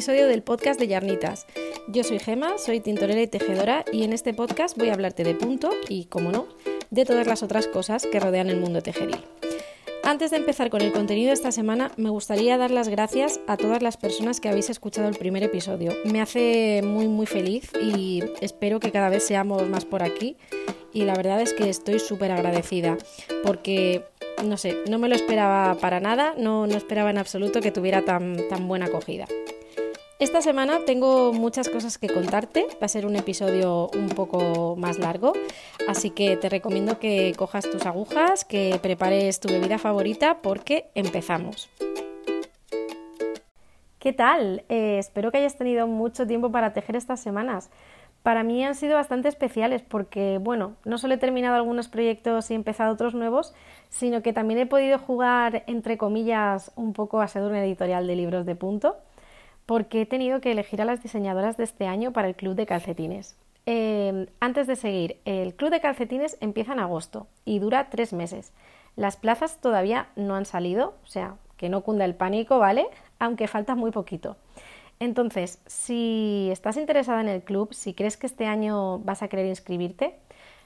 episodio del podcast de Yarnitas. Yo soy Gema, soy tintorera y tejedora y en este podcast voy a hablarte de punto y, como no, de todas las otras cosas que rodean el mundo tejeril. Antes de empezar con el contenido de esta semana, me gustaría dar las gracias a todas las personas que habéis escuchado el primer episodio. Me hace muy muy feliz y espero que cada vez seamos más por aquí. Y la verdad es que estoy súper agradecida porque no sé, no me lo esperaba para nada, no, no esperaba en absoluto que tuviera tan, tan buena acogida. Esta semana tengo muchas cosas que contarte, va a ser un episodio un poco más largo, así que te recomiendo que cojas tus agujas, que prepares tu bebida favorita porque empezamos. ¿Qué tal? Eh, espero que hayas tenido mucho tiempo para tejer estas semanas para mí han sido bastante especiales porque, bueno, no solo he terminado algunos proyectos y empezado otros nuevos, sino que también he podido jugar, entre comillas, un poco a ser una editorial de libros de punto, porque he tenido que elegir a las diseñadoras de este año para el Club de Calcetines. Em, antes de seguir, el Club de Calcetines empieza en agosto y dura tres meses. Las plazas todavía no han salido, o sea, que no cunda el pánico, ¿vale? Aunque falta muy poquito. Entonces, si estás interesada en el club, si crees que este año vas a querer inscribirte,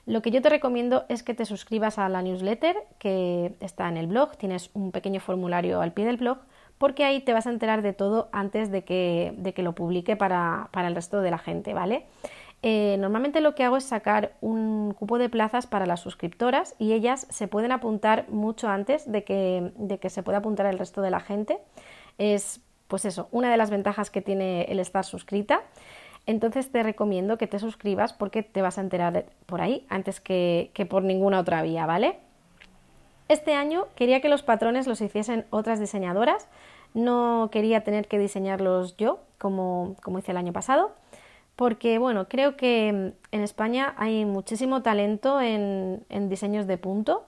lo que yo te recomiendo es que te suscribas a la newsletter que está en el blog, tienes un pequeño formulario al pie del blog, porque ahí te vas a enterar de todo antes de que, lo publique para, el resto de la gente, ¿vale? Eh, normalmente lo que hago es sacar un cupo de plazas para las suscriptoras y ellas se pueden apuntar mucho antes de que, de que se pueda apuntar el resto de la gente. Es pues eso, una de las ventajas que tiene el estar suscrita. Entonces te recomiendo que te suscribas porque te vas a enterar por ahí antes que, por ninguna otra vía, ¿vale? Este año quería que los patrones los hiciesen otras diseñadoras, no quería tener que diseñarlos yo como, como hice el año pasado, porque bueno, creo que en España hay muchísimo talento en, en diseños de punto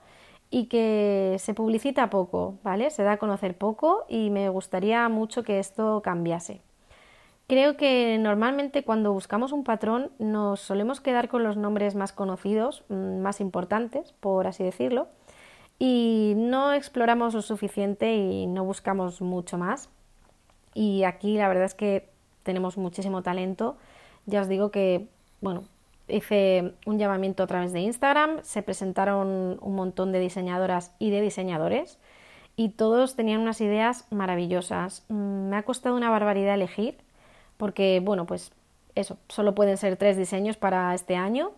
y que se publicita poco, ¿vale? Se da a conocer poco y me gustaría mucho que esto cambiase. Creo que normalmente cuando buscamos un patrón nos solemos quedar con los nombres más conocidos, mm, más importantes, por así decirlo, y no exploramos lo suficiente y no buscamos mucho más. Y aquí la verdad es que tenemos muchísimo talento. Ya os digo que, bueno, hice un llamamiento a través de Instagram, se presentaron un montón de diseñadoras y de diseñadores y todos tenían unas ideas maravillosas. Mm, me ha costado una barbaridad elegir porque, bueno, pues eso, solo pueden ser tres diseños para este año,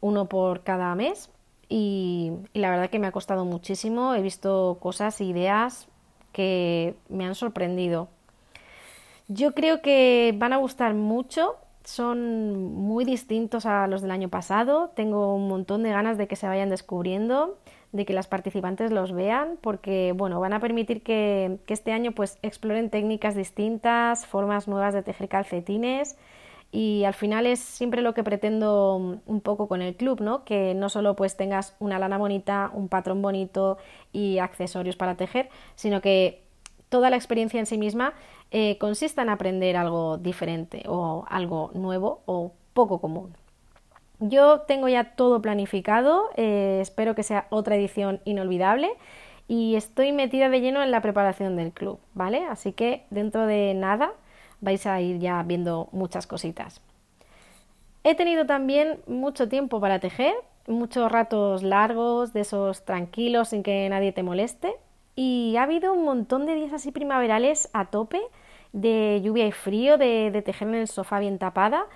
uno por cada mes y, la verdad que me ha costado muchísimo. He visto cosas, e ideas que me han sorprendido. Yo creo que van a gustar mucho son muy distintos a los del año pasado. Tengo un montón de ganas de que se vayan descubriendo, de que las participantes los vean, porque bueno, van a permitir que, este año pues exploren técnicas distintas, formas nuevas de tejer calcetines. Y al final es siempre lo que pretendo un poco con el club, ¿no? Que no solo pues tengas una lana bonita, un patrón bonito y accesorios para tejer, sino que toda la experiencia en sí misma eh, consista en aprender algo diferente o algo nuevo o poco común. Yo tengo ya todo planificado, eh, espero que sea otra edición inolvidable y estoy metida de lleno en la preparación del club, ¿vale? Así que dentro de nada vais a ir ya viendo muchas cositas. He tenido también mucho tiempo para tejer, muchos ratos largos, de esos tranquilos sin que nadie te moleste, y ha habido un montón de días así primaverales a tope, de lluvia y frío, de, tejer en el sofá bien tapada.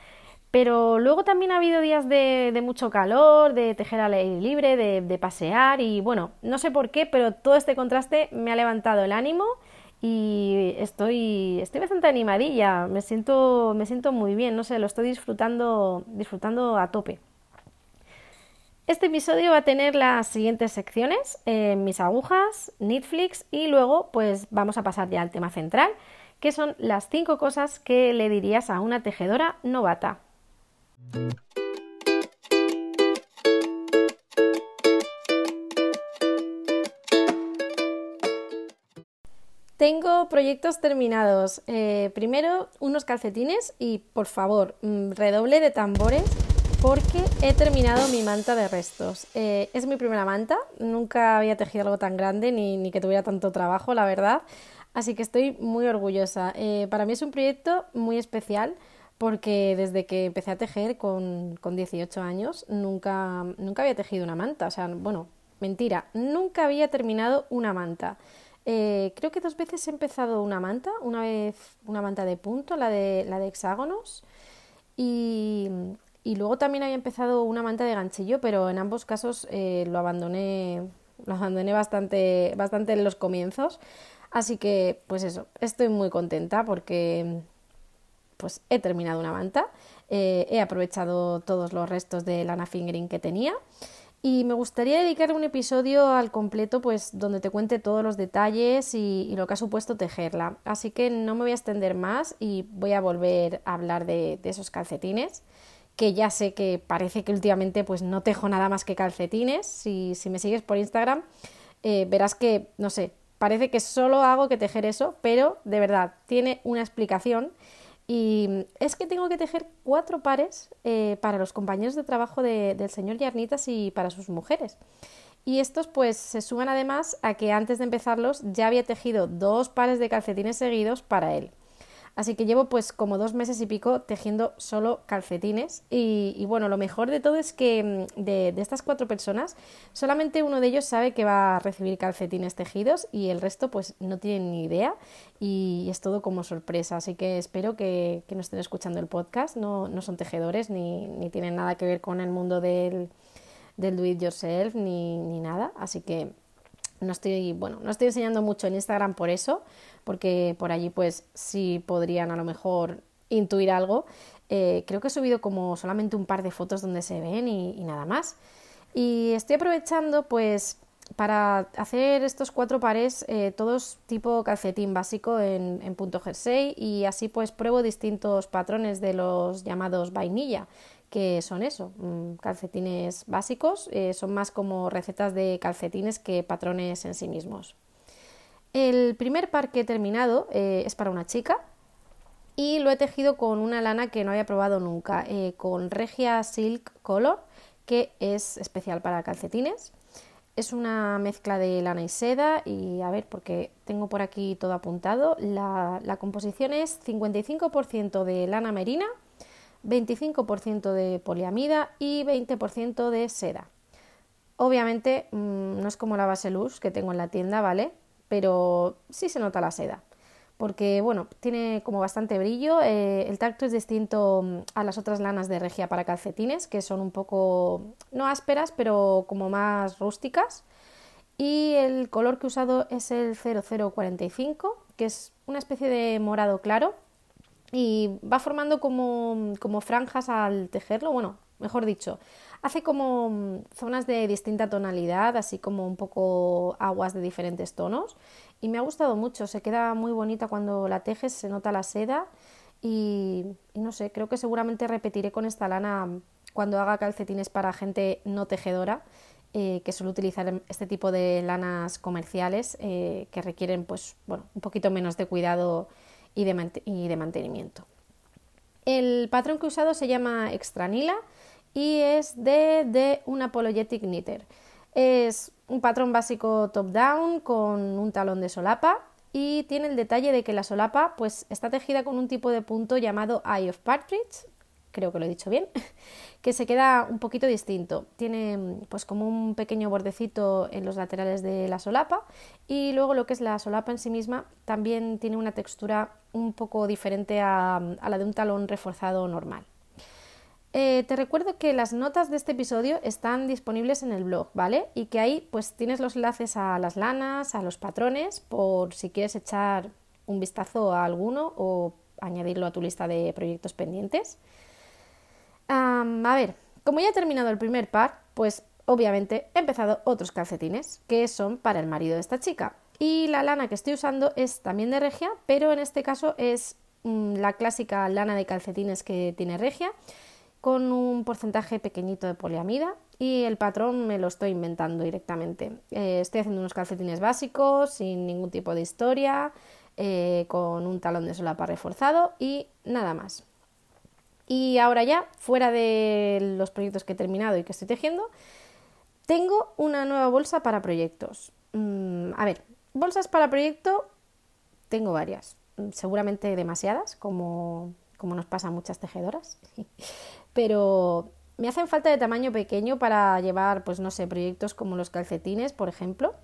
Pero luego también ha habido días de, mucho calor, de tejer al aire libre, de, pasear y bueno, no sé por qué, pero todo este contraste me ha levantado el ánimo y estoy, estoy bastante animadilla, me siento, me siento muy bien, no sé, lo estoy disfrutando, disfrutando a tope. Este episodio va a tener las siguientes secciones, eh, mis agujas, Netflix y luego pues vamos a pasar ya al tema central, que son las cinco cosas que le dirías a una tejedora novata. Tengo proyectos terminados. Eh, primero unos calcetines y por favor, mm, redoble de tambores porque he terminado mi manta de restos. Eh, es mi primera manta, nunca había tejido algo tan grande ni, que tuviera tanto trabajo, la verdad. Así que estoy muy orgullosa. Eh, para mí es un proyecto muy especial porque desde que empecé a tejer con, con 18 años nunca, nunca había tejido una manta. O sea, bueno, mentira, nunca había terminado una manta. Eh, creo que dos veces he empezado una manta, una vez una manta de punto, la de, la de hexágonos, y, y luego también había empezado una manta de ganchillo, pero en ambos casos eh, lo abandoné, lo abandoné bastante, bastante en los comienzos. Así que, pues eso, estoy muy contenta porque pues he terminado una manta, eh, he aprovechado todos los restos de lana fingering que tenía y me gustaría dedicar un episodio al completo, pues donde te cuente todos los detalles y, lo que ha supuesto tejerla. Así que no me voy a extender más y voy a volver a hablar de, esos calcetines, que ya sé que parece que últimamente pues no tejo nada más que calcetines. Si, si me sigues por Instagram, eh, verás que, no sé, parece que solo hago que tejer eso, pero de verdad tiene una explicación y es que tengo que tejer cuatro pares eh, para los compañeros de trabajo del señor Yarnitas y para sus mujeres. Y estos pues se suman además a que antes de empezarlos ya había tejido dos pares de calcetines seguidos para él. Así que llevo pues como dos meses y pico tejiendo solo calcetines y, bueno, lo mejor de todo es que mm, de, de, estas cuatro personas solamente uno de ellos sabe que va a recibir calcetines tejidos y el resto pues no tienen ni idea y es todo como sorpresa. Así que espero que, que no estén escuchando el podcast, no, no son tejedores ni, ni, tienen nada que ver con el mundo del, del do it yourself ni, ni nada. Así que no estoy, bueno, no estoy enseñando mucho en Instagram por eso, porque por allí pues sí podrían a lo mejor intuir algo. Eh, creo que he subido como solamente un par de fotos donde se ven y, nada más. Y estoy aprovechando pues para hacer estos cuatro pares, eh, todos tipo calcetín básico en, en, punto jersey y así pues pruebo distintos patrones de los llamados vainilla, que son eso, mm, calcetines básicos, eh, son más como recetas de calcetines que patrones en sí mismos. El primer par que he terminado eh, es para una chica y lo he tejido con una lana que no había probado nunca, eh, con Regia Silk Color, que es especial para calcetines. Es una mezcla de lana y seda y a ver, porque tengo por aquí todo apuntado, la, la composición es 55% de lana merina, 25% de poliamida y 20% de seda. Obviamente mm, no es como la base luz que tengo en la tienda, ¿vale? pero sí se nota la seda. Porque, bueno, tiene como bastante brillo. Eh, el tacto es distinto mm, a las otras lanas de regia para calcetines, que son un poco, no ásperas, pero como más rústicas. Y el color que he usado es el 0045, que es una especie de morado claro. Y va formando como, como franjas al tejerlo. Bueno, mejor dicho, Hace como mm, zonas de distinta tonalidad, así como un poco aguas de diferentes tonos. Y me ha gustado mucho, se queda muy bonita cuando la tejes, se nota la seda. Y, no sé, creo que seguramente repetiré con esta lana cuando haga calcetines para gente no tejedora, eh, que suele utilizar este tipo de lanas comerciales eh, que requieren pues, bueno, un poquito menos de cuidado y de, mantenimiento. El patrón que he usado se llama Extranila y es de, de un Apologetic Knitter. Es un patrón básico top-down con un talón de solapa y tiene el detalle de que la solapa pues, está tejida con un tipo de punto llamado Eye of Partridge, creo que lo he dicho bien, que se queda un poquito distinto. Tiene pues como un pequeño bordecito en los laterales de la solapa y luego lo que es la solapa en sí misma también tiene una textura un poco diferente a la de un talón reforzado normal. Eh, te recuerdo que las notas de este episodio están disponibles en el blog, ¿vale? Y que ahí pues tienes los enlaces a las lanas, a los patrones, por si quieres echar un vistazo a alguno o añadirlo a tu lista de proyectos pendientes. A ver, como ya he terminado el primer par, pues obviamente he empezado otros calcetines, que son para el marido de esta chica. Y la lana que estoy usando es también de regia, pero en este caso es mm, la clásica lana de calcetines que tiene regia con un porcentaje pequeñito de poliamida y el patrón me lo estoy inventando directamente. Eh, estoy haciendo unos calcetines básicos sin ningún tipo de historia, eh, con un talón de solapa reforzado y nada más. Y ahora ya, fuera de los proyectos que he terminado y que estoy tejiendo, tengo una nueva bolsa para proyectos. Mm, a ver, bolsas para proyecto tengo varias, seguramente demasiadas, como, como nos pasa a muchas tejedoras, pero me hacen falta de tamaño pequeño para llevar, pues no sé, proyectos como los calcetines, por ejemplo.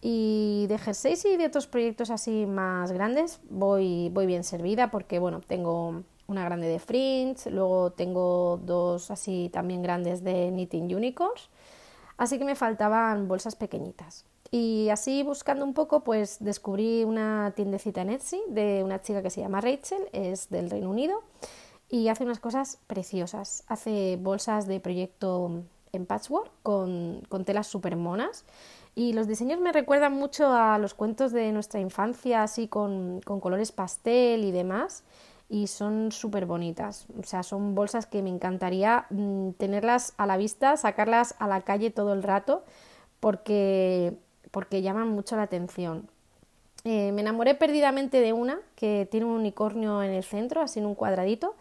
Y de jerseys y de otros proyectos así más grandes voy, voy bien servida porque, bueno, tengo una grande de fringe, luego tengo dos así también grandes de knitting unicorns, así que me faltaban bolsas pequeñitas. Y así buscando un poco, pues descubrí una tiendecita en Etsy de una chica que se llama Rachel, es del Reino Unido y hace unas cosas preciosas. Hace bolsas de proyecto en patchwork con, con telas súper monas y los diseños me recuerdan mucho a los cuentos de nuestra infancia, así con, con colores pastel y demás y son súper bonitas. O sea, son bolsas que me encantaría mm, tenerlas a la vista, sacarlas a la calle todo el rato porque, porque llaman mucho la atención. Eh, me enamoré perdidamente de una que tiene un unicornio en el centro, así en un cuadradito,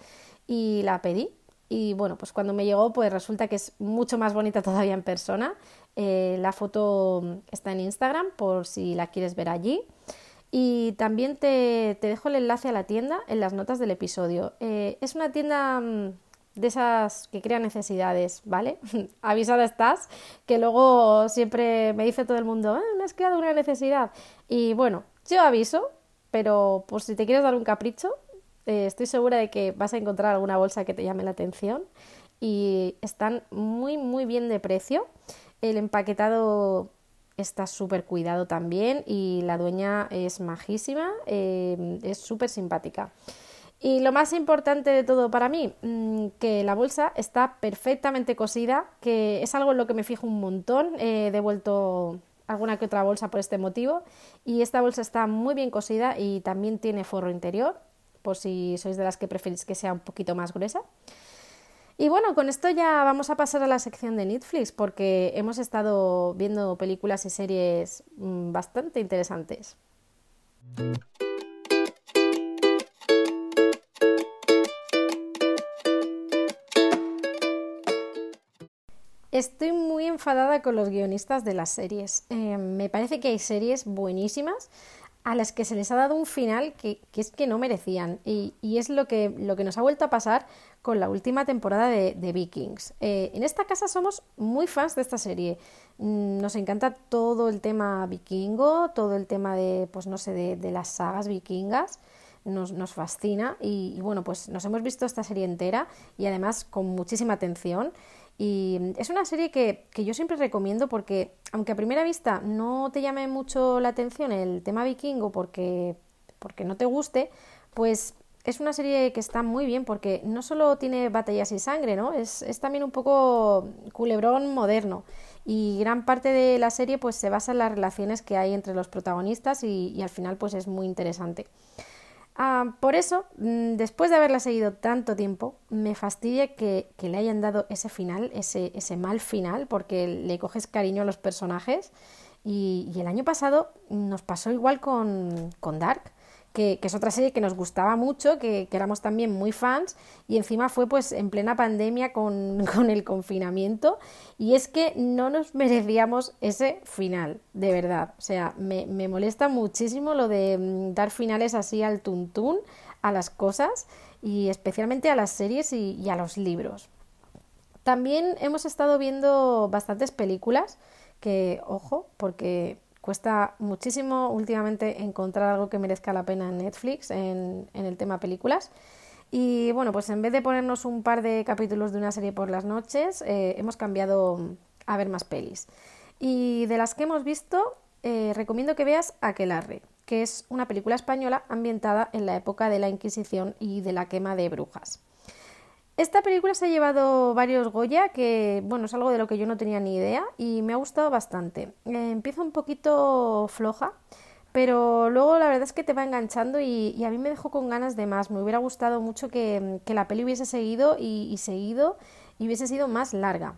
y la pedí. Y bueno, pues cuando me llegó, pues resulta que es mucho más bonita todavía en persona. Eh, la foto está en Instagram por si la quieres ver allí. Y también te, dejo el enlace a la tienda en las notas del episodio. Eh, es una tienda mm, de esas que crean necesidades, ¿vale? Avisada estás, que luego siempre me dice todo el mundo, ah, me has creado una necesidad. Y bueno, yo aviso, pero por si te quieres dar un capricho, eh, estoy segura de que vas a encontrar alguna bolsa que te llame la atención y están muy muy bien de precio. El empaquetado está súper cuidado también y la dueña es majísima, eh, es súper simpática. Y lo más importante de todo para mí, mm, que la bolsa está perfectamente cosida, que es algo en lo que me fijo un montón. He devuelto alguna que otra bolsa por este motivo y esta bolsa está muy bien cosida y también tiene forro interior, por si sois de las que preferís que sea un poquito más gruesa. Y bueno, con esto ya vamos a pasar a la sección de Netflix porque hemos estado viendo películas y series mm, bastante interesantes. Estoy muy enfadada con los guionistas de las series. Eh, me parece que hay series buenísimas a las que se les ha dado un final que, es que no merecían. Y, es lo que, lo que nos ha vuelto a pasar con la última temporada de, Vikings. Eh, en esta casa somos muy fans de esta serie. Mm, nos encanta todo el tema vikingo, todo el tema de, pues no sé, de, las sagas vikingas. Nos, nos fascina y, y, bueno, pues nos hemos visto esta serie entera y además con muchísima atención. Y es una serie que, yo siempre recomiendo porque, aunque a primera vista no te llame mucho la atención el tema vikingo porque, porque no te guste, pues es una serie que está muy bien porque no solo tiene batallas y sangre, ¿no? Es, es también un poco culebrón moderno. Y gran parte de la serie pues se basa en las relaciones que hay entre los protagonistas y, y al final pues es muy interesante. Ah, por eso, mm, después de haberla seguido tanto tiempo, me fastidia que, le hayan dado ese final, ese, ese, mal final, porque le coges cariño a los personajes. Y, y el año pasado nos pasó igual con, con Dark que, es otra serie que nos gustaba mucho, que, éramos también muy fans, y encima fue pues en plena pandemia con, el confinamiento, y es que no nos merecíamos ese final, de verdad. O sea, me, molesta muchísimo lo de mm, dar finales así al tuntún a las cosas, y especialmente a las series y a los libros. También hemos estado viendo bastantes películas que, ojo, porque Cuesta muchísimo últimamente encontrar algo que merezca la pena en Netflix en, el tema películas. Y bueno, pues en vez de ponernos un par de capítulos de una serie por las noches, eh, hemos cambiado a ver más pelis. Y de las que hemos visto, eh, recomiendo que veas Aquelarre, que es una película española ambientada en la época de la Inquisición y de la quema de brujas. Esta película se ha llevado varios Goya, que bueno, es algo de lo que yo no tenía ni idea y me ha gustado bastante. Eh, empieza un poquito floja, pero luego la verdad es que te va enganchando y, a mí me dejó con ganas de más. Me hubiera gustado mucho que, la peli hubiese seguido y, seguido y hubiese sido más larga.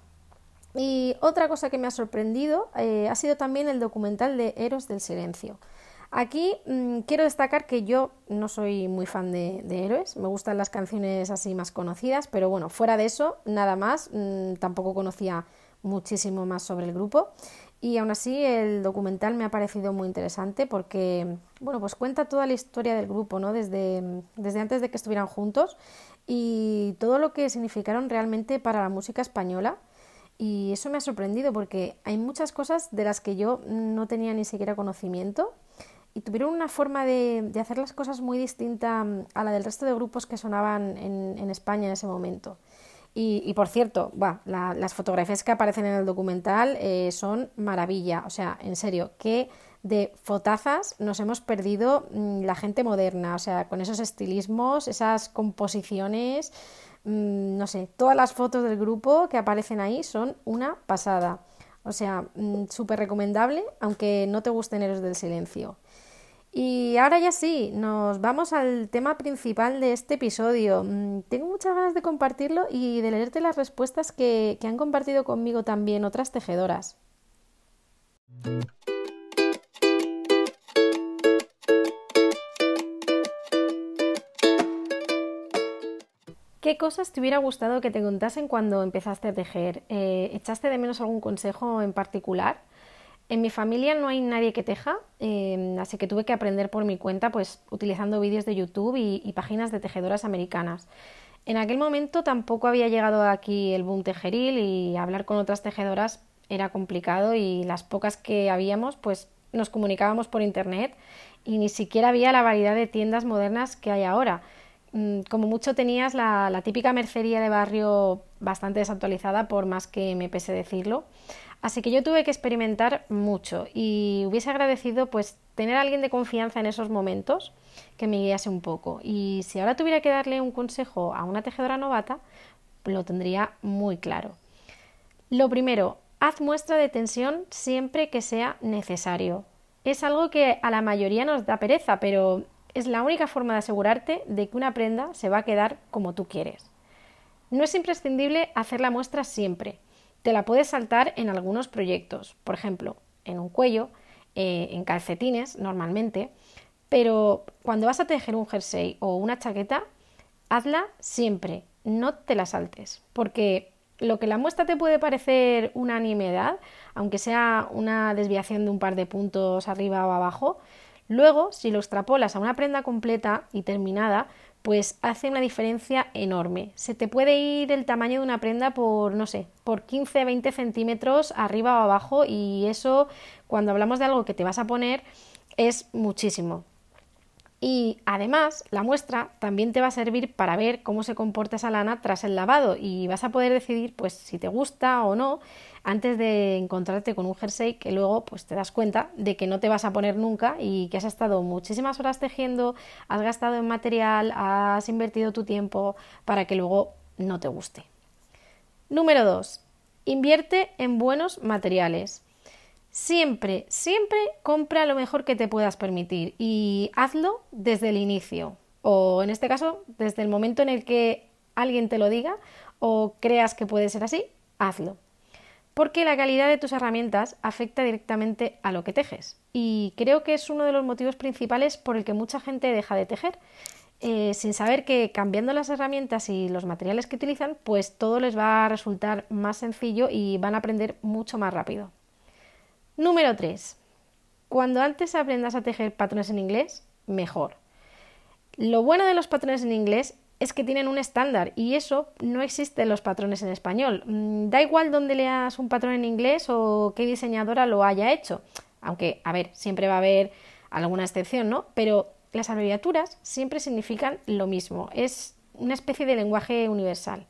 Y otra cosa que me ha sorprendido eh, ha sido también el documental de Eros del Silencio. Aquí mm, quiero destacar que yo no soy muy fan de, héroes, me gustan las canciones así más conocidas, pero bueno, fuera de eso, nada más, mm, tampoco conocía muchísimo más sobre el grupo. Y aún así el documental me ha parecido muy interesante porque, bueno, pues cuenta toda la historia del grupo, ¿no? Desde, desde antes de que estuvieran juntos y todo lo que significaron realmente para la música española. Y eso me ha sorprendido porque hay muchas cosas de las que yo no tenía ni siquiera conocimiento y tuvieron una forma de, hacer las cosas muy distinta a la del resto de grupos que sonaban en, España en ese momento. Y, por cierto, las fotografías que aparecen en el documental eh, son maravilla. O sea, en serio, qué de fotazas nos hemos perdido mm, la gente moderna. O sea, con esos estilismos, esas composiciones, mm, no sé, todas las fotos del grupo que aparecen ahí son una pasada. O sea, mm, súper recomendable, aunque no te gusten Héroes del Silencio. Y ahora ya sí, nos vamos al tema principal de este episodio. Mm, tengo muchas ganas de compartirlo y de leerte las respuestas que, han compartido conmigo también otras tejedoras. ¿Qué cosas te hubiera gustado que te contasen cuando empezaste a tejer? Eh, ¿Echaste de menos algún consejo en particular? En mi familia no hay nadie que teja, em, así que tuve que aprender por mi cuenta, pues utilizando vídeos de YouTube y, páginas de tejedoras americanas. En aquel momento tampoco había llegado aquí el boom tejeril y hablar con otras tejedoras era complicado y las pocas que habíamos, pues nos comunicábamos por internet y ni siquiera había la variedad de tiendas modernas que hay ahora. Mm, como mucho tenías la típica mercería de barrio bastante desactualizada, por más que me pese decirlo. Así que yo tuve que experimentar mucho y hubiese agradecido pues tener a alguien de confianza en esos momentos que me guiase un poco. Y si ahora tuviera que darle un consejo a una tejedora novata, lo tendría muy claro. Lo primero, haz muestra de tensión siempre que sea necesario. Es algo que a la mayoría nos da pereza, pero es la única forma de asegurarte de que una prenda se va a quedar como tú quieres. No es imprescindible hacer la muestra siempre, te la puedes saltar en algunos proyectos, por ejemplo, en un cuello, eh, en calcetines normalmente, pero cuando vas a tejer un jersey o una chaqueta, hazla siempre, no te la saltes, porque lo que la muestra te puede parecer una nimiedad, aunque sea una desviación de un par de puntos arriba o abajo, luego si lo extrapolas a una prenda completa y terminada, pues hace una diferencia enorme. Se te puede ir el tamaño de una prenda por, no sé, por 15, 20 centímetros arriba o abajo y eso, cuando hablamos de algo que te vas a poner, es muchísimo. Y además, la muestra también te va a servir para ver cómo se comporta esa lana tras el lavado y vas a poder decidir pues si te gusta o no antes de encontrarte con un jersey que luego pues te das cuenta de que no te vas a poner nunca y que has estado muchísimas horas tejiendo, has gastado en material, has invertido tu tiempo para que luego no te guste. Número 2. Invierte en buenos materiales. Siempre, siempre compra lo mejor que te puedas permitir y hazlo desde el inicio o en este caso desde el momento en el que alguien te lo diga o creas que puede ser así, hazlo porque la calidad de tus herramientas afecta directamente a lo que tejes. Y creo que es uno de los motivos principales por el que mucha gente deja de tejer, eh, sin saber que cambiando las herramientas y los materiales que utilizan, pues todo les va a resultar más sencillo y van a aprender mucho más rápido. Número 3. Cuando antes aprendas a tejer patrones en inglés, mejor. Lo bueno de los patrones en inglés es que tienen un estándar y eso no existe en los patrones en español. Mm, da igual dónde leas un patrón en inglés o qué diseñadora lo haya hecho. Aunque, a ver, siempre va a haber alguna excepción, ¿no? Pero las abreviaturas siempre significan lo mismo. Es una especie de lenguaje universal.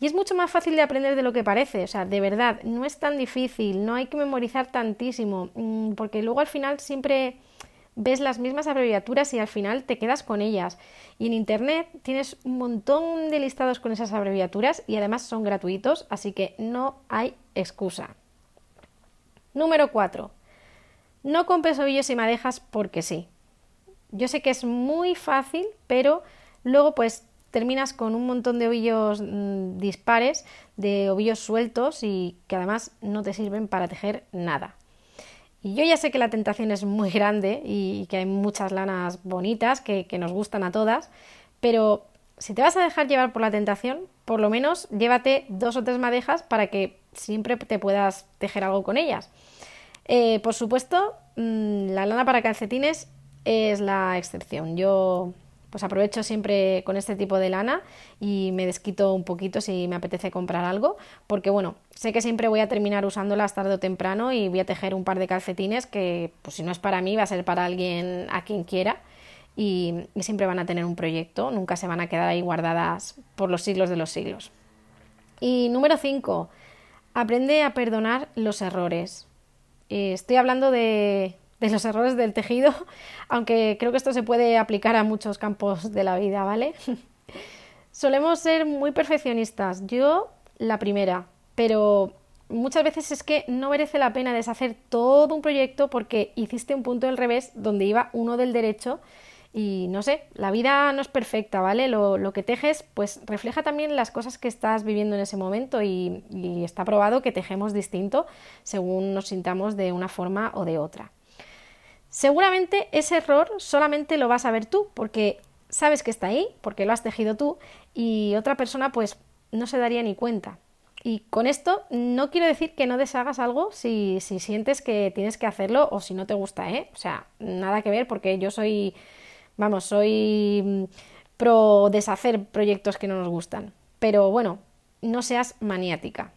Y es mucho más fácil de aprender de lo que parece, o sea, de verdad, no es tan difícil, no hay que memorizar tantísimo, mm, porque luego al final siempre ves las mismas abreviaturas y al final te quedas con ellas. Y en Internet tienes un montón de listados con esas abreviaturas y además son gratuitos, así que no hay excusa. Número 4. No compres ovillos y madejas porque sí. Yo sé que es muy fácil, pero luego pues terminas con un montón de ovillos mm, dispares, de ovillos sueltos y que además no te sirven para tejer nada. Y yo ya sé que la tentación es muy grande y que hay muchas lanas bonitas que, nos gustan a todas, pero si te vas a dejar llevar por la tentación, por lo menos llévate dos o tres madejas para que siempre te puedas tejer algo con ellas. Eh, por supuesto, mm, la lana para calcetines es la excepción. Yo pues aprovecho siempre con este tipo de lana y me desquito un poquito si me apetece comprar algo, porque bueno, sé que siempre voy a terminar usándolas tarde o temprano y voy a tejer un par de calcetines que pues si no es para mí va a ser para alguien a quien quiera y, siempre van a tener un proyecto, nunca se van a quedar ahí guardadas por los siglos de los siglos. Y número 5, aprende a perdonar los errores. Eh, estoy hablando de, de los errores del tejido, aunque creo que esto se puede aplicar a muchos campos de la vida, ¿vale? Solemos ser muy perfeccionistas, yo la primera, pero muchas veces es que no merece la pena deshacer todo un proyecto porque hiciste un punto del revés donde iba uno del derecho y no sé, la vida no es perfecta, ¿vale? Lo, que tejes, pues refleja también las cosas que estás viviendo en ese momento y, y, está probado que tejemos distinto según nos sintamos de una forma o de otra. Seguramente ese error solamente lo vas a ver tú, porque sabes que está ahí, porque lo has tejido tú, y otra persona pues no se daría ni cuenta. Y con esto no quiero decir que no deshagas algo si, si sientes que tienes que hacerlo o si no te gusta, ¿eh? O sea, nada que ver porque yo soy Vamos, soy mm, pro deshacer proyectos que no nos gustan. Pero bueno, no seas maniática.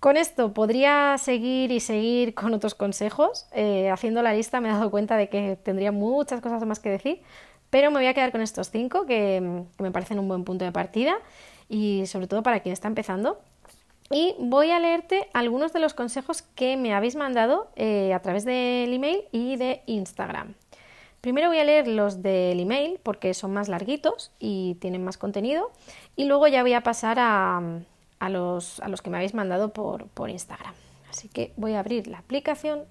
Con esto podría seguir y seguir con otros consejos. Eh, haciendo la lista me he dado cuenta de que tendría muchas cosas más que decir, pero me voy a quedar con estos cinco que, me parecen un buen punto de partida y sobre todo para quien está empezando. Y voy a leerte algunos de los consejos que me habéis mandado eh, a través del email y de Instagram. Primero voy a leer los del email porque son más larguitos y tienen más contenido y luego ya voy a pasar a, los, a los, que me habéis mandado por, por Instagram. Así que voy a abrir la aplicación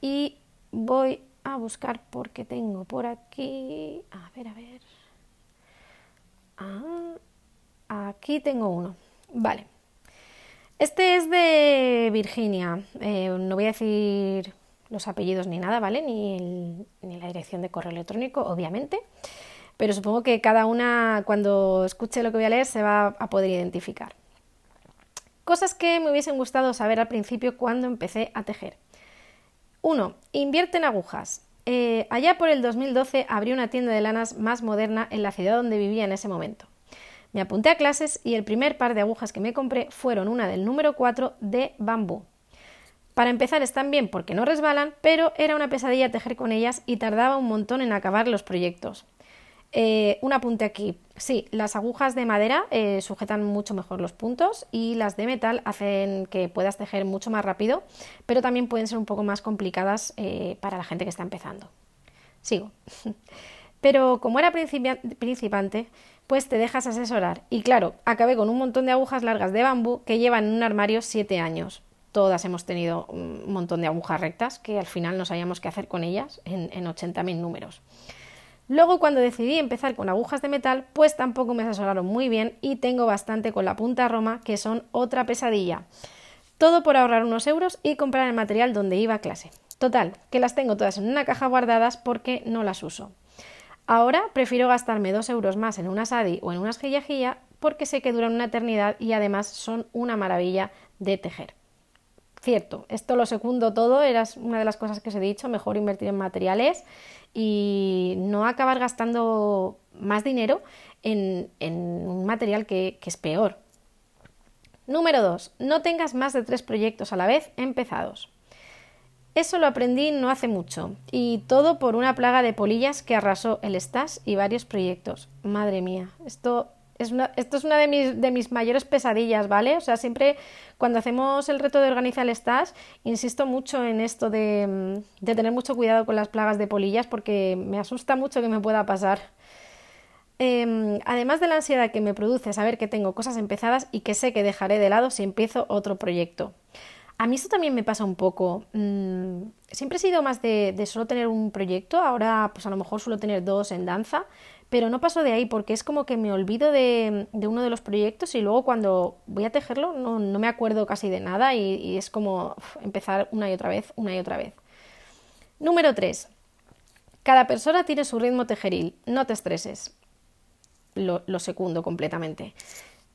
y voy a buscar porque tengo por aquí... A ver, a ver. Ah, aquí tengo uno. Vale. Este es de Virginia. Eh, no voy a decir los apellidos ni nada, ¿vale? Ni, la dirección de correo electrónico, obviamente. Pero supongo que cada una, cuando escuche lo que voy a leer, se va a poder identificar. Cosas que me hubiesen gustado saber al principio cuando empecé a tejer. 1. Invierte en agujas. Eh, allá por el 2012 abrí una tienda de lanas más moderna en la ciudad donde vivía en ese momento. Me apunté a clases y el primer par de agujas que me compré fueron una del número 4 de bambú. Para empezar están bien porque no resbalan, pero era una pesadilla tejer con ellas y tardaba un montón en acabar los proyectos. Eh, un apunte aquí. Sí, las agujas de madera eh, sujetan mucho mejor los puntos y las de metal hacen que puedas tejer mucho más rápido, pero también pueden ser un poco más complicadas eh, para la gente que está empezando. Sigo. pero como era principiante, pues te dejas asesorar. Y claro, acabé con un montón de agujas largas de bambú que llevan en un armario 7 años todas hemos tenido un montón de agujas rectas que al final no sabíamos qué hacer con ellas en, 80.000 números. Luego cuando decidí empezar con agujas de metal, pues tampoco me asesoraron muy bien y tengo bastante con la punta roma, que son otra pesadilla. Todo por ahorrar unos euros y comprar el material donde iba clase. Total, que las tengo todas en una caja guardadas porque no las uso. Ahora prefiero gastarme dos euros más en unas Adi o en unas Gilla porque sé que duran una eternidad y además son una maravilla de tejer. Cierto, esto lo segundo todo, era una de las cosas que os he dicho, mejor invertir en materiales y no acabar gastando más dinero en, un material que, que es peor. Número 2. No tengas más de tres proyectos a la vez empezados. Eso lo aprendí no hace mucho, y todo por una plaga de polillas que arrasó el Stash y varios proyectos. Madre mía, esto esto es una de mis, mayores pesadillas, ¿vale? O sea, siempre cuando hacemos el reto de organizar el stash, insisto mucho en esto de, de, tener mucho cuidado con las plagas de polillas porque me asusta mucho que me pueda pasar. Em, además de la ansiedad que me produce saber que tengo cosas empezadas y que sé que dejaré de lado si empiezo otro proyecto. A mí esto también me pasa un poco. Mm, siempre he sido más de, de, solo tener un proyecto, ahora pues a lo mejor suelo tener dos en danza, pero no paso de ahí porque es como que me olvido de, uno de los proyectos y luego cuando voy a tejerlo no, me acuerdo casi de nada y, es como empezar una y otra vez, una y otra vez. Número 3. Cada persona tiene su ritmo tejeril, no te estreses. Lo, lo secundo completamente.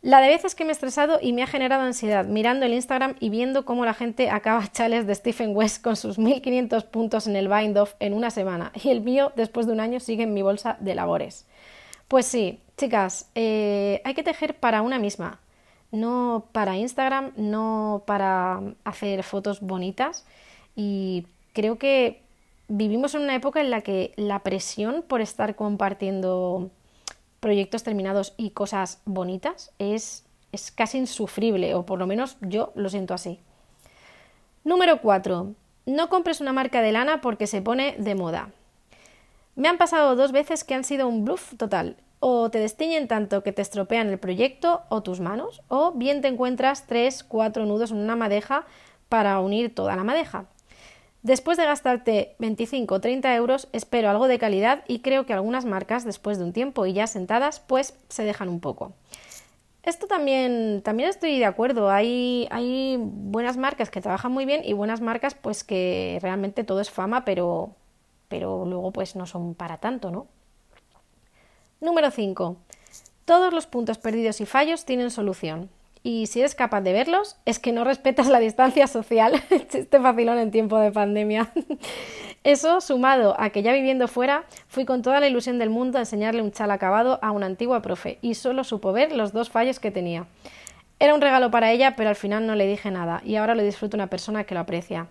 La de veces que me he estresado y me ha generado ansiedad mirando el Instagram y viendo cómo la gente acaba chales de Stephen West con sus 1500 puntos en el Bind Off en una semana y el mío después de un año sigue en mi bolsa de labores. Pues sí, chicas, eh, hay que tejer para una misma, no para Instagram, no para hacer fotos bonitas y creo que vivimos en una época en la que la presión por estar compartiendo proyectos terminados y cosas bonitas es, es casi insufrible, o por lo menos yo lo siento así. Número 4. No compres una marca de lana porque se pone de moda. Me han pasado dos veces que han sido un bluff total. O te destiñen tanto que te estropean el proyecto o tus manos, o bien te encuentras tres, cuatro nudos en una madeja para unir toda la madeja. Después de gastarte 25 o 30 euros, espero algo de calidad y creo que algunas marcas, después de un tiempo y ya sentadas, pues se dejan un poco. Esto también, también estoy de acuerdo. Hay, hay buenas marcas que trabajan muy bien y buenas marcas, pues que realmente todo es fama, pero, pero luego pues no son para tanto, ¿no? Número 5. Todos los puntos perdidos y fallos tienen solución y si eres capaz de verlos, es que no respetas la distancia social. Chiste facilón en tiempo de pandemia. Eso, sumado a que ya viviendo fuera, fui con toda la ilusión del mundo a enseñarle un chal acabado a una antigua profe y solo supo ver los dos fallos que tenía. Era un regalo para ella, pero al final no le dije nada y ahora lo disfruta una persona que lo aprecia.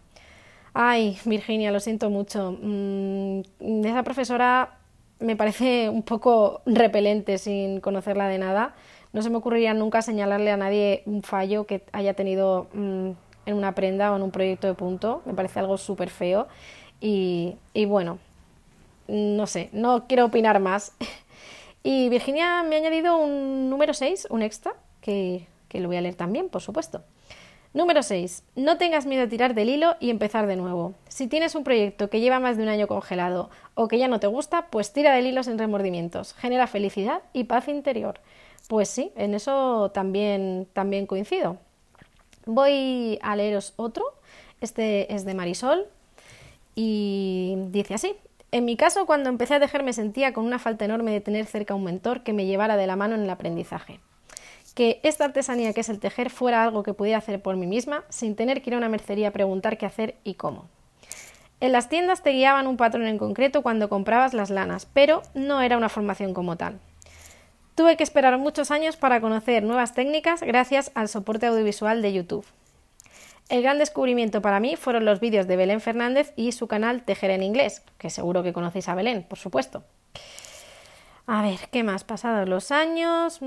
Ay, Virginia, lo siento mucho. Mm, esa profesora me parece un poco repelente sin conocerla de nada no se me ocurriría nunca señalarle a nadie un fallo que haya tenido mm, en una prenda o en un proyecto de punto. Me parece algo súper feo. Y, bueno, no sé, no quiero opinar más. y Virginia me ha añadido un número 6, un extra, que, que lo voy a leer también, por supuesto. Número 6. No tengas miedo a tirar del hilo y empezar de nuevo. Si tienes un proyecto que lleva más de un año congelado o que ya no te gusta, pues tira del hilo sin remordimientos. Genera felicidad y paz interior. Pues sí, en eso también, también coincido. Voy a leeros otro. Este es de Marisol y dice así. En mi caso, cuando empecé a tejer me sentía con una falta enorme de tener cerca un mentor que me llevara de la mano en el aprendizaje. Que esta artesanía que es el tejer fuera algo que pudiera hacer por mí misma sin tener que ir a una mercería a preguntar qué hacer y cómo. En las tiendas te guiaban un patrón en concreto cuando comprabas las lanas, pero no era una formación como tal. Tuve que esperar muchos años para conocer nuevas técnicas gracias al soporte audiovisual de YouTube. El gran descubrimiento para mí fueron los vídeos de Belén Fernández y su canal Tejer en Inglés, que seguro que conocéis a Belén, por supuesto. A ver, ¿qué más? Pasados los años.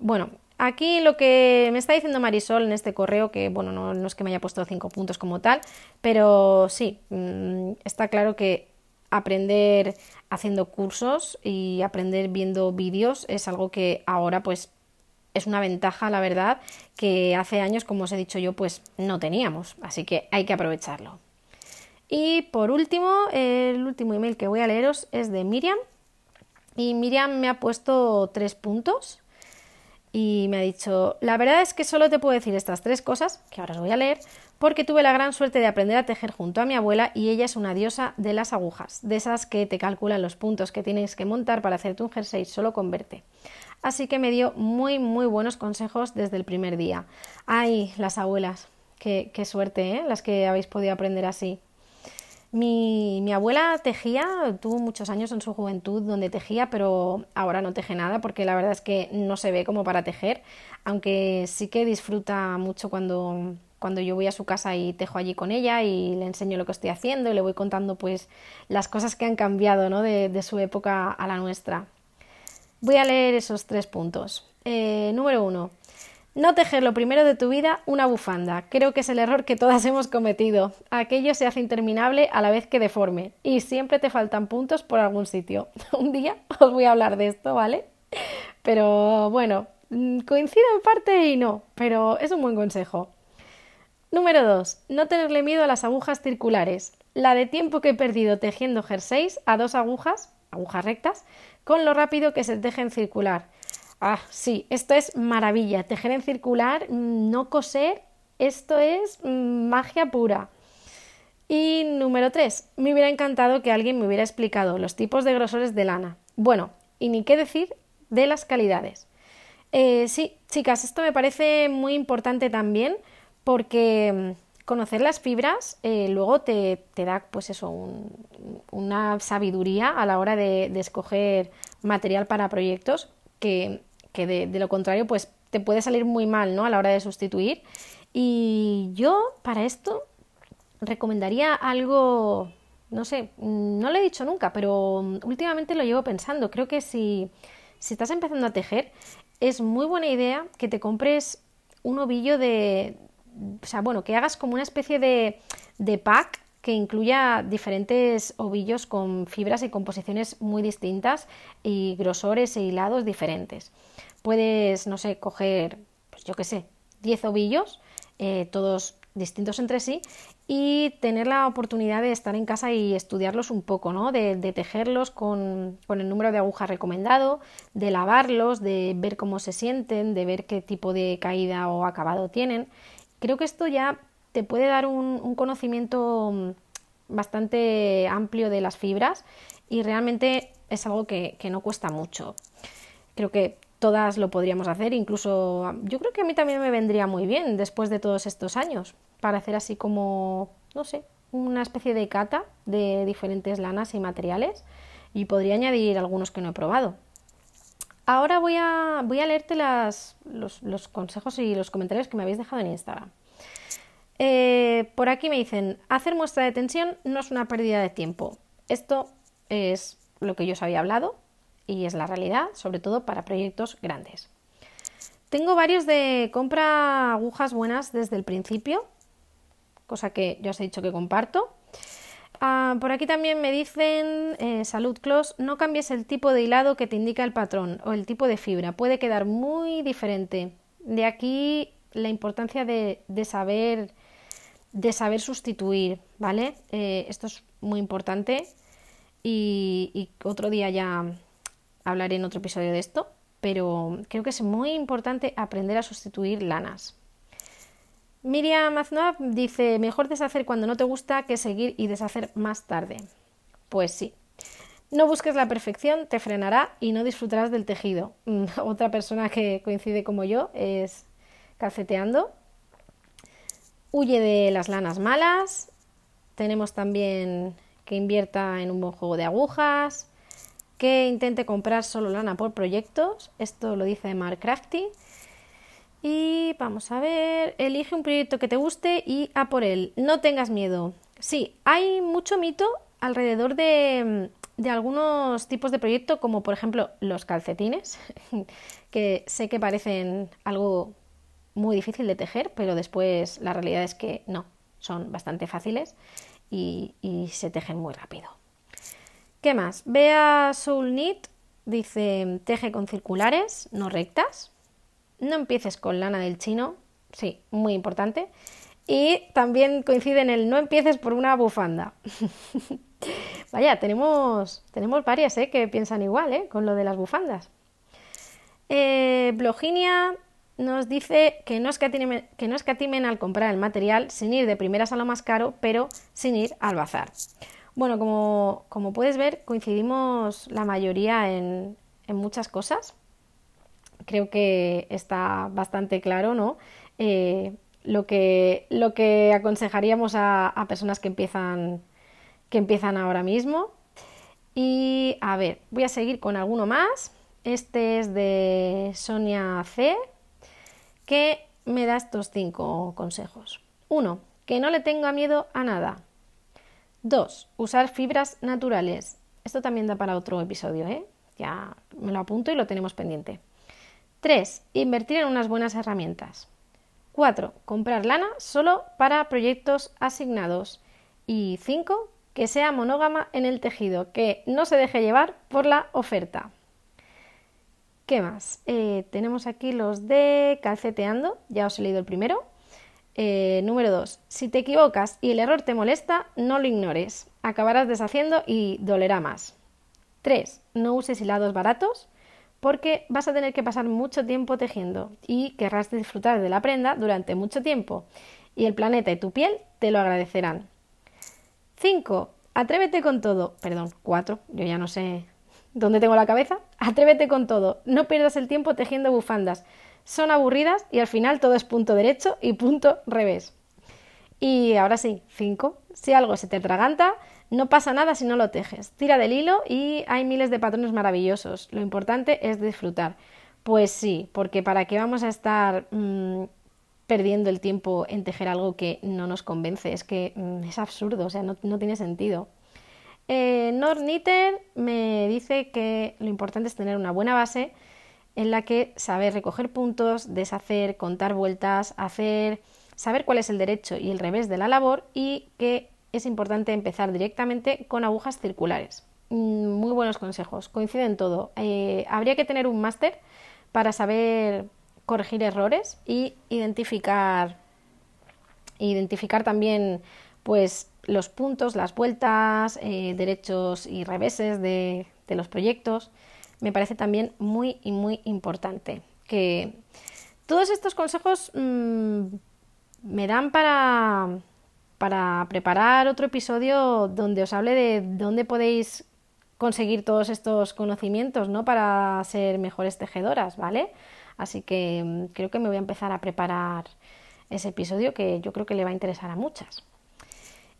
Bueno, aquí lo que me está diciendo Marisol en este correo, que bueno, no, es que me haya puesto cinco puntos como tal, pero sí, mm, está claro que aprender haciendo cursos y aprender viendo vídeos es algo que ahora pues es una ventaja, la verdad, que hace años, como os he dicho yo, pues no teníamos, así que hay que aprovecharlo. Y por último, el último email que voy a leeros es de Miriam. Y Miriam me ha puesto tres puntos y me ha dicho, la verdad es que solo te puedo decir estas tres cosas, que ahora os voy a leer, porque tuve la gran suerte de aprender a tejer junto a mi abuela y ella es una diosa de las agujas, de esas que te calculan los puntos que tienes que montar para hacerte un jersey solo con verte. Así que me dio muy, muy buenos consejos desde el primer día. Ay, las abuelas, qué, suerte, ¿eh? Las que habéis podido aprender así. Mi, abuela tejía, tuvo muchos años en su juventud donde tejía, pero ahora no teje nada porque la verdad es que no se ve como para tejer, aunque sí que disfruta mucho cuando, cuando yo voy a su casa y tejo allí con ella y le enseño lo que estoy haciendo y le voy contando pues las cosas que han cambiado ¿no? de, su época a la nuestra. Voy a leer esos tres puntos. Eh, número uno. No tejer lo primero de tu vida una bufanda. Creo que es el error que todas hemos cometido. Aquello se hace interminable a la vez que deforme. Y siempre te faltan puntos por algún sitio. Un día os voy a hablar de esto, ¿vale? Pero bueno, mm, coincido en parte y no, pero es un buen consejo. Número 2. No tenerle miedo a las agujas circulares. La de tiempo que he perdido tejiendo jerseys a dos agujas, agujas rectas, con lo rápido que se teje en circular. Ah, sí, esto es maravilla. Tejer en circular, no coser, esto es magia pura. Y número 3. Me hubiera encantado que alguien me hubiera explicado los tipos de grosores de lana. Bueno, y ni qué decir de las calidades. Eh, sí, chicas, esto me parece muy importante también porque mm, conocer las fibras eh, luego te, da pues eso, una sabiduría a la hora de, escoger material para proyectos que, de, de, lo contrario pues te puede salir muy mal ¿no? a la hora de sustituir. Y yo para esto recomendaría algo, no sé, no lo he dicho nunca, pero últimamente lo llevo pensando. Creo que si, si estás empezando a tejer, es muy buena idea que te compres un ovillo de, o sea, bueno, que hagas como una especie de, de pack que incluya diferentes ovillos con fibras y composiciones muy distintas y grosores e hilados diferentes. Puedes, no sé, coger, pues yo qué sé, 10 ovillos, eh, todos distintos entre sí y tener la oportunidad de estar en casa y estudiarlos un poco, ¿no? De, tejerlos con, el número de agujas recomendado, de lavarlos, de ver cómo se sienten, de ver qué tipo de caída o acabado tienen. Creo que esto ya te puede dar un, conocimiento mm, bastante amplio de las fibras y realmente es algo que, no cuesta mucho. Creo que todas lo podríamos hacer, incluso yo creo que a mí también me vendría muy bien después de todos estos años, para hacer así como, no sé, una especie de cata de diferentes lanas y materiales y podría añadir algunos que no he probado. Ahora voy a, voy a leerte las, los, consejos y los comentarios que me habéis dejado en Instagram. Eh, por aquí me dicen, hacer muestra de tensión no es una pérdida de tiempo. Esto es lo que yo os había hablado, y es la realidad, sobre todo para proyectos grandes. Tengo varios de compra agujas buenas desde el principio, cosa que ya os he dicho que comparto. Ah, por aquí también me dicen, eh, Salud Close, no cambies el tipo de hilado que te indica el patrón o el tipo de fibra, puede quedar muy diferente. De aquí la importancia de, saber de saber sustituir, ¿vale? Eh, esto es muy importante y otro día ya, hablaré en otro episodio de esto, pero creo que es muy importante aprender a sustituir lanas. Miriam Aznab dice, mejor deshacer cuando no te gusta que seguir y deshacer más tarde. Pues sí. No busques la perfección, te frenará y no disfrutarás del tejido. Otra persona que coincide como yo es calceteando. Huye de las lanas malas. Tenemos también que invierta en un buen juego de agujas que intente comprar solo lana por proyectos. Esto lo dice Mark Crafty. Y vamos a ver, elige un proyecto que te guste y a por él. No tengas miedo. Sí, hay mucho mito alrededor de, de algunos tipos de proyecto, como por ejemplo los calcetines, que sé que parecen algo muy difícil de tejer, pero después la realidad es que no, son bastante fáciles y, se tejen muy rápido. ¿Qué más? Vea Soul Knit dice teje con circulares, no rectas. No empieces con lana del chino, sí, muy importante. Y también coincide en el no empieces por una bufanda. Vaya, tenemos, tenemos varias ¿eh? que piensan igual ¿eh? con lo de las bufandas. Eh, nos dice que no, escatimen, que no al comprar el material sin ir de primeras a lo más caro, pero sin ir al bazar. Bueno, como, puedes ver, coincidimos la mayoría en, muchas cosas. Creo que está bastante claro, ¿no? Eh, lo, que, lo que aconsejaríamos a, personas que empiezan, que empiezan ahora mismo. Y a ver, voy a seguir con alguno más. Este es de Sonia C, que me da estos cinco consejos. Uno, que no le tenga miedo a nada. 2. Usar fibras naturales. Esto también da para otro episodio, ¿eh? Ya me lo apunto y lo tenemos pendiente. 3. Invertir en unas buenas herramientas. 4. Comprar lana solo para proyectos asignados. Y 5. Que sea monógama en el tejido, que no se deje llevar por la oferta. ¿Qué más? Eh, tenemos aquí los de calceteando, ya os he leído el primero. Eh, número 2. Si te equivocas y el error te molesta, no lo ignores. Acabarás deshaciendo y dolerá más. 3. No uses hilados baratos porque vas a tener que pasar mucho tiempo tejiendo y querrás disfrutar de la prenda durante mucho tiempo y el planeta y tu piel te lo agradecerán. 5. Atrévete con todo. Perdón, 4. Yo ya no sé dónde tengo la cabeza. Atrévete con todo, no pierdas el tiempo tejiendo bufandas. Son aburridas y al final todo es punto derecho y punto revés. Y ahora sí, 5. Si algo se te atraganta, no pasa nada si no lo tejes. Tira del hilo y hay miles de patrones maravillosos. Lo importante es disfrutar. Pues sí, porque ¿para qué vamos a estar mm, perdiendo el tiempo en tejer algo que no nos convence? Es que mm, es absurdo, o sea, no, tiene sentido. Eh, Nordniter me dice que lo importante es tener una buena base en la que saber recoger puntos, deshacer, contar vueltas, hacer saber cuál es el derecho y el revés de la labor y que es importante empezar directamente con agujas circulares. Mm, muy buenos consejos, coinciden todo. Eh, habría que tener un máster para saber corregir errores y identificar, identificar también pues, los puntos, las vueltas, eh, derechos y reveses de, los proyectos. Me parece también muy y muy importante que todos estos consejos mm, me dan para, para preparar otro episodio donde os hable de dónde podéis conseguir todos estos conocimientos, ¿no? Para ser mejores tejedoras, ¿vale? Así que mm, creo que me voy a empezar a preparar ese episodio que yo creo que le va a interesar a muchas.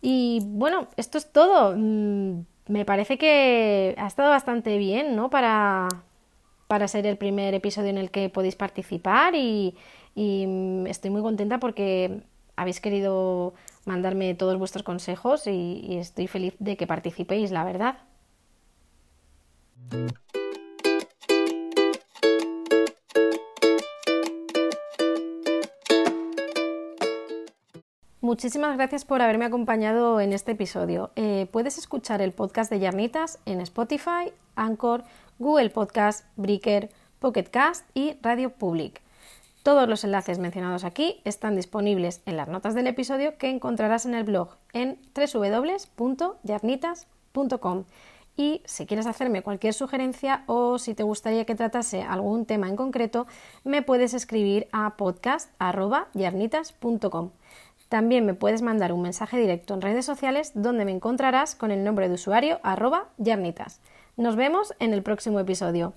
Y bueno, esto es todo. Mm, me parece que ha estado bastante bien, ¿no? Para, para ser el primer episodio en el que podéis participar y, mm, estoy muy contenta porque habéis querido mandarme todos vuestros consejos y, estoy feliz de que participéis, la verdad. Muchísimas gracias por haberme acompañado en este episodio. Eh, puedes escuchar el podcast de Yarnitas en Spotify, Anchor, Google Podcast, Breaker, Pocket Cast y Radio Public. Todos los enlaces mencionados aquí están disponibles en las notas del episodio que encontrarás en el blog en www.yarnitas.com. Y si quieres hacerme cualquier sugerencia o si te gustaría que tratase algún tema en concreto, me puedes escribir a podcast.yarnitas.com. También me puedes mandar un mensaje directo en redes sociales donde me encontrarás con el nombre de usuario arroba yarnitas. Nos vemos en el próximo episodio.